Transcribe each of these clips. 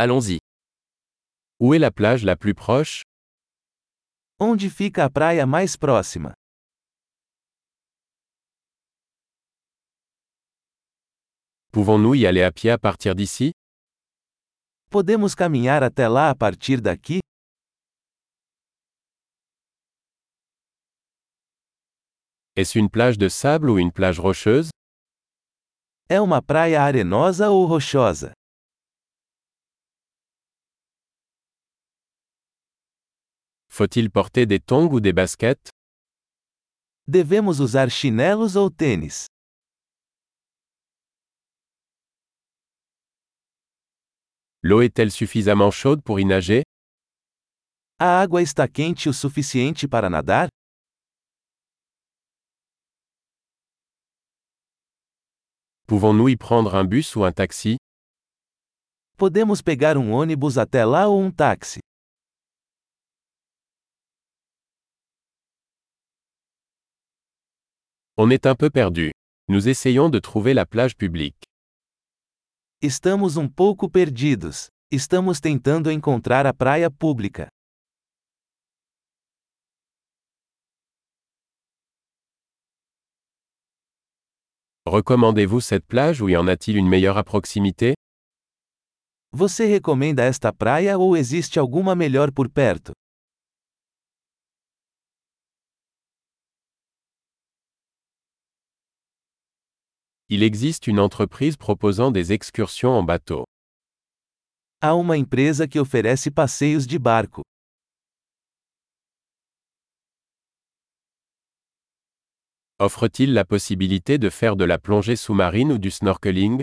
Allons-y. Où est la plage la plus proche Onde fica a praia mais próxima? Pouvons-nous y aller à pied à partir d'ici Podemos caminhar até lá a partir daqui? Est-ce une plage de sable ou une plage rocheuse É uma praia arenosa ou rochosa? Faut-il porter des tongs ou des baskets Devemos usar chinelos ou tênis? L'eau est-elle suffisamment chaude pour y nager A água está quente o suficiente para nadar? Pouvons-nous y prendre un bus ou un taxi Podemos pegar um ônibus até lá ou um táxi? On est un peu perdu. Nous essayons de trouver la plage publique. Estamos um pouco perdidos. Estamos tentando encontrar a praia pública. Recommandez-vous cette plage ou y en a-t-il une meilleure à proximité Você recomenda esta praia ou existe alguma melhor por perto? Il existe une entreprise proposant des excursions en bateau. Há uma empresa que oferece passeios de barco. Offre-t-il la possibilité de faire de la plongée sous-marine ou du snorkeling?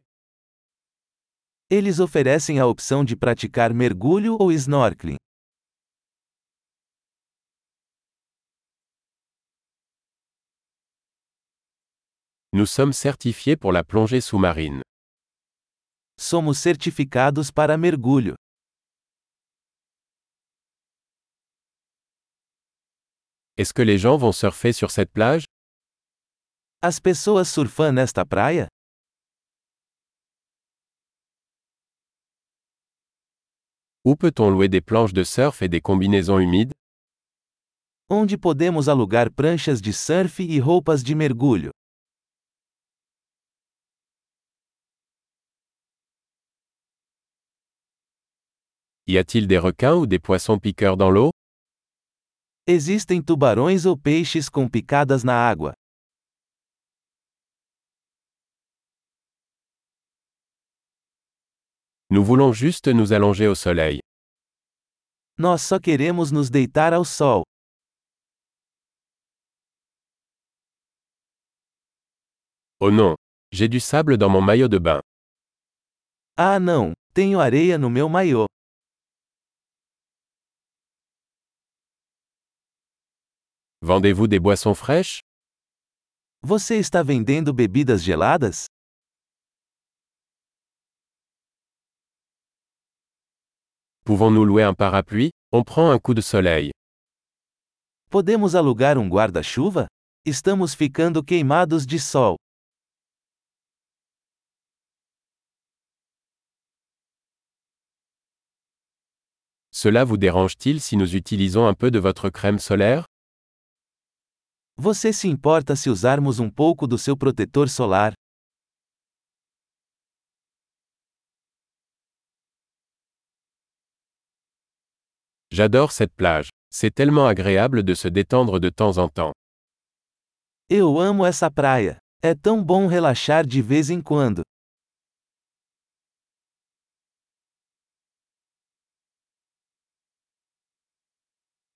Eles oferecem a opção de praticar mergulho ou snorkeling. Nous sommes certifiés pour la plongée sous-marine. Somos certificados para mergulho. Est-ce que les gens vont surfer sur cette plage? As pessoas surfam nesta praia? Où peut-on louer des planches de surf et des combinaisons humides? Onde podemos alugar pranchas de surf e roupas de mergulho? Y a-t-il des requins ou des poissons piqueurs dans l'eau? Existem tubarões ou peixes com picadas na água? Nous voulons juste nous allonger au soleil. Nós só queremos nos deitar ao sol. Oh non, j'ai du sable dans mon maillot de bain. Ah não, tenho areia no meu maiô. Vendez-vous des boissons fraîches? Você está vendendo bebidas geladas? Pouvons-nous louer un parapluie? On prend un coup de soleil. Podemos alugar um guarda-chuva? Estamos ficando queimados de sol. Cela vous dérange-t-il si nous utilisons un peu de votre crème solaire? Você se importa se usarmos um pouco do seu protetor solar? J'adore cette plage. C'est tellement agréable de se détendre de temps en temps. Eu amo essa praia. É tão bom relaxar de vez em quando.